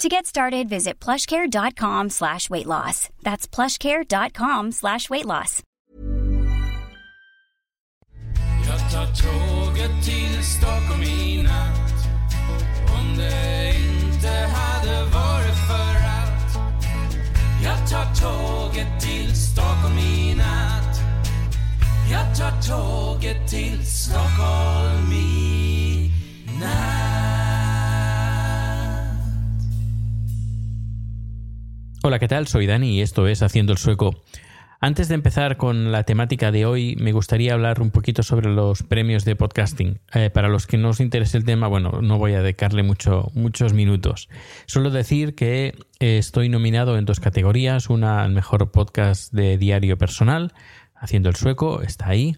To get started, visit plushcare.com slash weight loss. That's plushcare.com slash weight loss. Jag tar tåget till Stockholm i natt Hola, ¿qué tal? Soy Dani y esto es Haciendo el Sueco. Antes de empezar con la temática de hoy, me gustaría hablar un poquito sobre los premios de podcasting. Eh, para los que no os interese el tema, bueno, no voy a dedicarle mucho, muchos minutos. Solo decir que eh, estoy nominado en dos categorías. Una al mejor podcast de diario personal, Haciendo el Sueco, está ahí.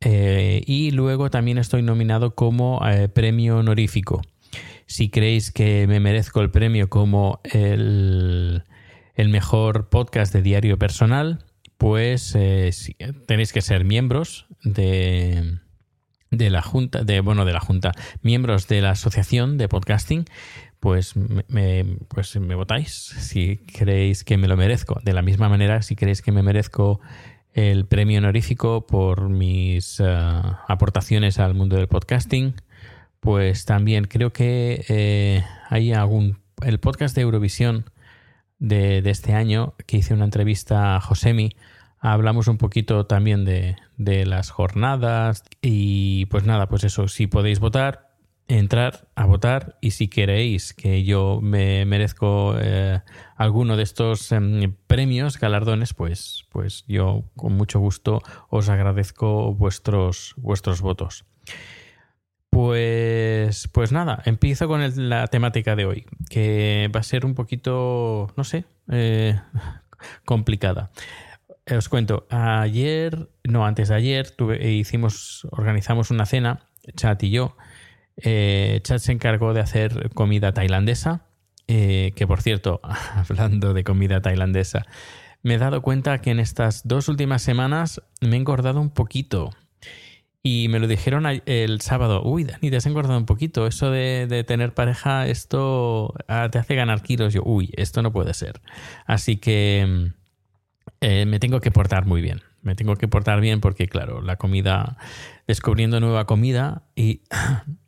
Eh, y luego también estoy nominado como premio honorífico. Si creéis que me merezco el premio como el, el mejor podcast de diario personal, pues eh, tenéis que ser miembros de, de la junta, de bueno, de la junta, miembros de la asociación de podcasting, pues me, me- pues me votáis si creéis que me lo merezco. De la misma manera, si creéis que me merezco el premio honorífico por mis eh, aportaciones al mundo del podcasting, pues también creo que eh, hay algún el podcast de Eurovisión de, este año que hice una entrevista a Josemi. Hablamos un poquito también de, de las jornadas y pues nada, pues eso, si podéis votar, entrar a votar y si queréis que yo me merezco eh, alguno de estos em, premios, galardones, pues, pues yo con mucho gusto os agradezco vuestros, vuestros votos. Pues, pues nada, empiezo con la temática de hoy, que va a ser un poquito, no sé, eh, complicada. Eh, Os cuento, ayer, no, antes de ayer, eh, hicimos, organizamos una cena, Chat y yo. Chat se encargó de hacer comida tailandesa, que por cierto, hablando de comida tailandesa, me he dado cuenta que en estas dos últimas semanas me he engordado un poquito. Y me lo dijeron el sábado, uy, Dani, te has engordado un poquito, eso de, de tener pareja, esto ah, te hace ganar kilos. Yo, uy, esto no puede ser. Así que mm, eh, me tengo que portar muy bien. Me tengo que portar bien porque, claro, la comida, descubriendo nueva comida y,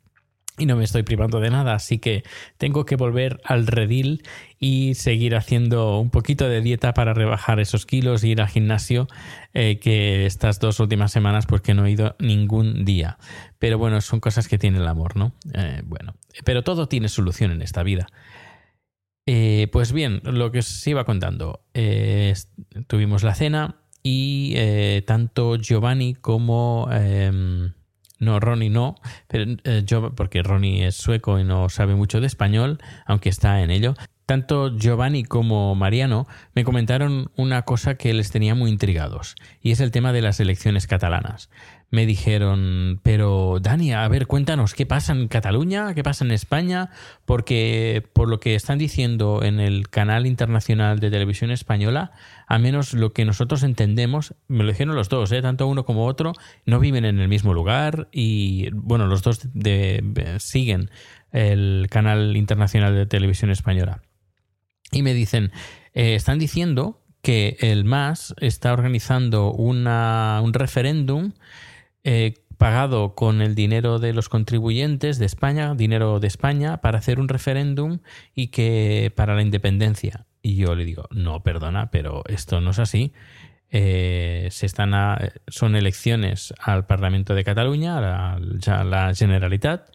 y no me estoy privando de nada. Así que tengo que volver al redil y seguir haciendo un poquito de dieta para rebajar esos kilos e ir al gimnasio, eh, que estas dos últimas semanas pues que no he ido ningún día. Pero bueno, son cosas que tiene el amor, ¿no? Eh, bueno, pero todo tiene solución en esta vida. Eh, pues bien, lo que os iba contando. tuvimos la cena y tanto Giovanni como... no, Ronnie no, pero eh, yo, porque Ronnie es sueco y no sabe mucho de español, aunque está en ello. Tanto Giovanni como Mariano me comentaron una cosa que les tenía muy intrigados, y es el tema de las elecciones catalanas. Me dijeron, pero Dani, a ver, cuéntanos, ¿qué pasa en Cataluña? ¿Qué pasa en España? Porque por lo que están diciendo en el canal internacional de televisión española, a menos lo que nosotros entendemos, me lo dijeron los dos, ¿eh? tanto uno como otro, no viven en el mismo lugar y, bueno, los dos de- siguen el canal internacional de televisión española. Y me dicen, eh, están diciendo que el MAS está organizando una, un referéndum eh, pagado con el dinero de los contribuyentes de España, dinero de España, para hacer un referéndum y que para la independencia. Y yo le digo, no, perdona, pero esto no es así. eh, se están son elecciones al Parlamento de Cataluña, a la, la, Generalitat,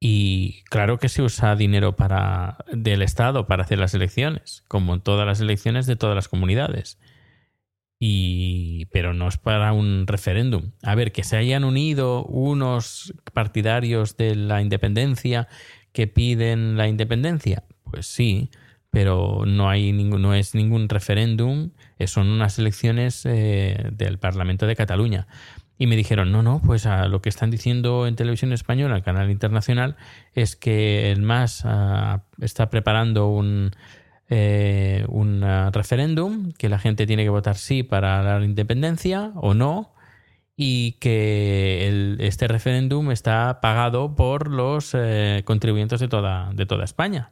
y claro que se usa dinero para, del Estado para hacer las elecciones, como en todas las elecciones de todas las comunidades. Y, pero no es para un referéndum. A ver, que se hayan unido unos partidarios de la independencia que piden la independencia, pues sí, pero no hay no es ningún referéndum, son unas elecciones eh, del Parlamento de Cataluña. Y me dijeron, no, no, pues lo que están diciendo en televisión española, el canal internacional, es que el MAS ah, está preparando un, eh, un ah, referéndum, que la gente tiene que votar sí para la independencia o no, y que este referéndum está pagado por los contribuyentes de toda, de toda España.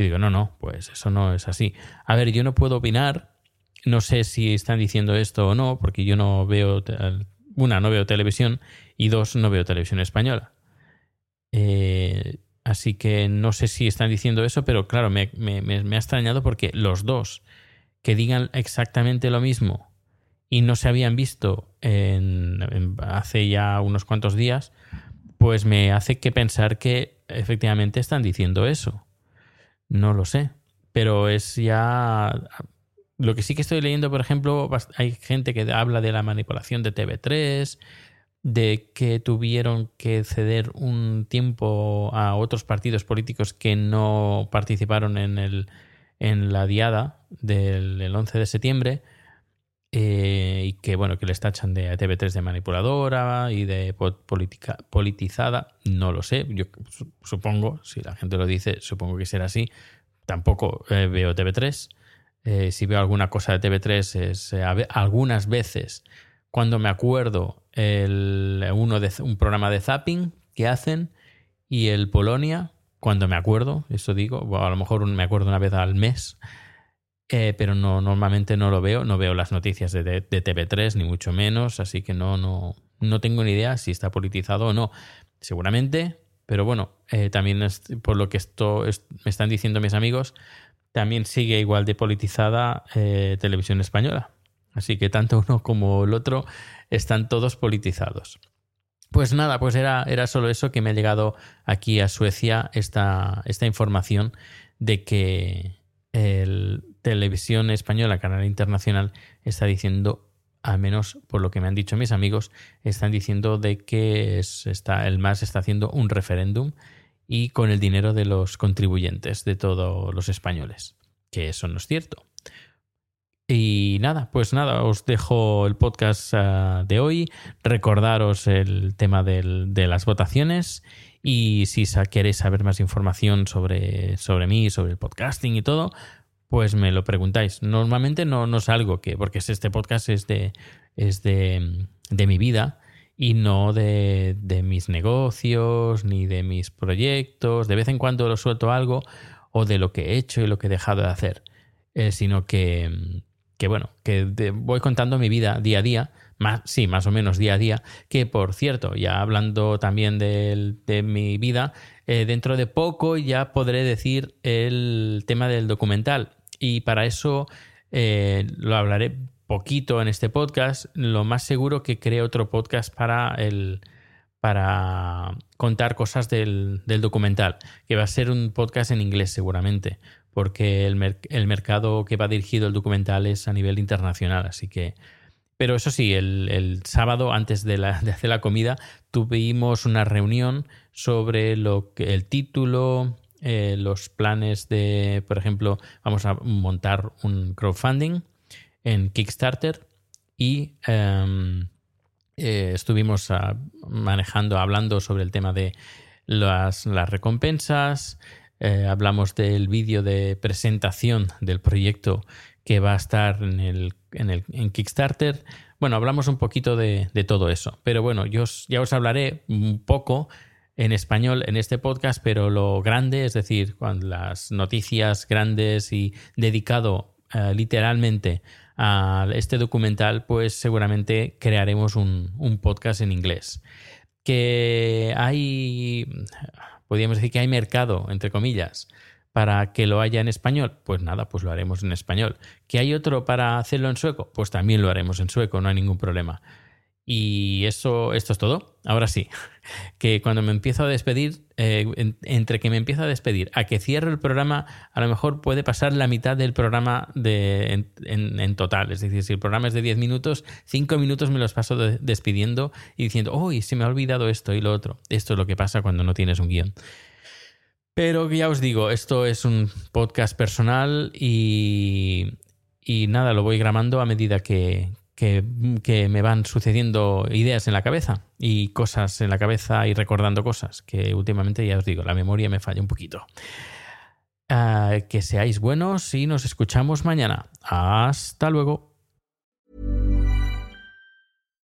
Y digo, no, no, pues eso no es así. A ver, yo no puedo opinar, no sé si están diciendo esto o no, porque yo no veo, una, no veo televisión y dos, no veo televisión española. Eh, así que no sé si están diciendo eso, pero claro, me, ha extrañado porque los dos que digan exactamente lo mismo y no se habían visto hace ya unos cuantos días, pues me hace que pensar que efectivamente están diciendo eso. No lo sé. Pero es ya. Lo que sí que estoy leyendo, por ejemplo, hay gente que habla de la manipulación de TV3, de que tuvieron que ceder un tiempo a otros partidos políticos que no participaron en, el, en la diada del 11 de septiembre eh, y que bueno que les tachan de TV3 de manipuladora y de política, politizada. No lo sé. Yo supongo si la gente lo dice supongo que será así. Tampoco eh, veo TV3 eh, si veo alguna cosa de TV3 es algunas veces cuando me acuerdo el uno de un programa de zapping que hacen y el Polonia cuando me acuerdo eso digo a lo mejor me acuerdo una vez al mes eh, pero no, normalmente no lo veo, no veo las noticias de, de, TV3, ni mucho menos, así que no, no, no tengo ni idea si está politizado o no. Seguramente, pero bueno, eh, también por lo que esto me están diciendo mis amigos, también sigue igual de politizada eh, televisión española. Así que tanto uno como el otro están todos politizados. Pues nada, pues era, era solo eso que me ha llegado aquí a Suecia esta, esta información de que el, televisión española, canal internacional, está diciendo, al menos por lo que me han dicho mis amigos, están diciendo de que está, el MAS está haciendo un referéndum y con el dinero de los contribuyentes, de todos los españoles, que eso no es cierto. Y nada, pues nada, os dejo el podcast ah, de hoy. Recordaros el tema de las votaciones. Y si queréis saber más información sobre, sobre mí, sobre el podcasting y todo, pues me lo preguntáis. Normalmente no, no salgo, que, porque este podcast es de, es de, de mi vida y no de, de, mis negocios ni de mis proyectos. De vez en cuando lo suelto algo o de lo que he hecho y lo que he dejado de hacer, eh, sino que, que, bueno, que voy contando mi vida día a día. Más, sí, más o menos día a día, que por cierto, ya hablando también de, de mi vida, eh, dentro de poco ya podré decir el tema del documental y para eso eh, lo hablaré poquito en este podcast. Lo más seguro que cree otro podcast para el para contar cosas del, documental, que va a ser un podcast en inglés seguramente, porque el, mercado que va dirigido el documental es a nivel internacional, así que... Pero eso sí, el, sábado, antes de, la, de, hacer la comida, tuvimos una reunión sobre lo que, el título, eh, los planes de, por ejemplo, vamos a montar un crowdfunding en Kickstarter y em, eh, estuvimos ah, manejando, hablando sobre el tema de las, recompensas, eh, hablamos del vídeo de presentación del proyecto que va a estar en, el, en, Kickstarter. Bueno, hablamos un poquito de, de todo eso, pero bueno, yo ya os hablaré un poco en español en este podcast, pero lo grande, es decir, cuando las noticias grandes y dedicado eh, literalmente a este documental, pues seguramente crearemos un, podcast en inglés. Que hay, podríamos decir que hay mercado, entre comillas, para que lo haya en español, pues nada, pues lo haremos en español. ¿Que hay otro para hacerlo en sueco? Pues también lo haremos en sueco, no hay ningún problema. Y eso, esto es todo. Ahora sí, que cuando me empiezo a despedir, eh, entre que me empiezo a despedir a que cierro el programa, a lo mejor puede pasar la mitad del programa de, en, total. Es decir, si el programa es de 10 minutos, 5 minutos me los paso despidiendo y diciendo, uy, se me ha olvidado esto y lo otro. Esto es lo que pasa cuando no tienes un guion. Pero ya os digo, esto es un podcast personal y, y nada, lo voy grabando a medida que, que, me van sucediendo ideas en la cabeza y cosas en la cabeza y recordando cosas, que últimamente ya os digo, la memoria me falla un poquito. Ah, que seáis buenos y nos escuchamos mañana. Hasta luego.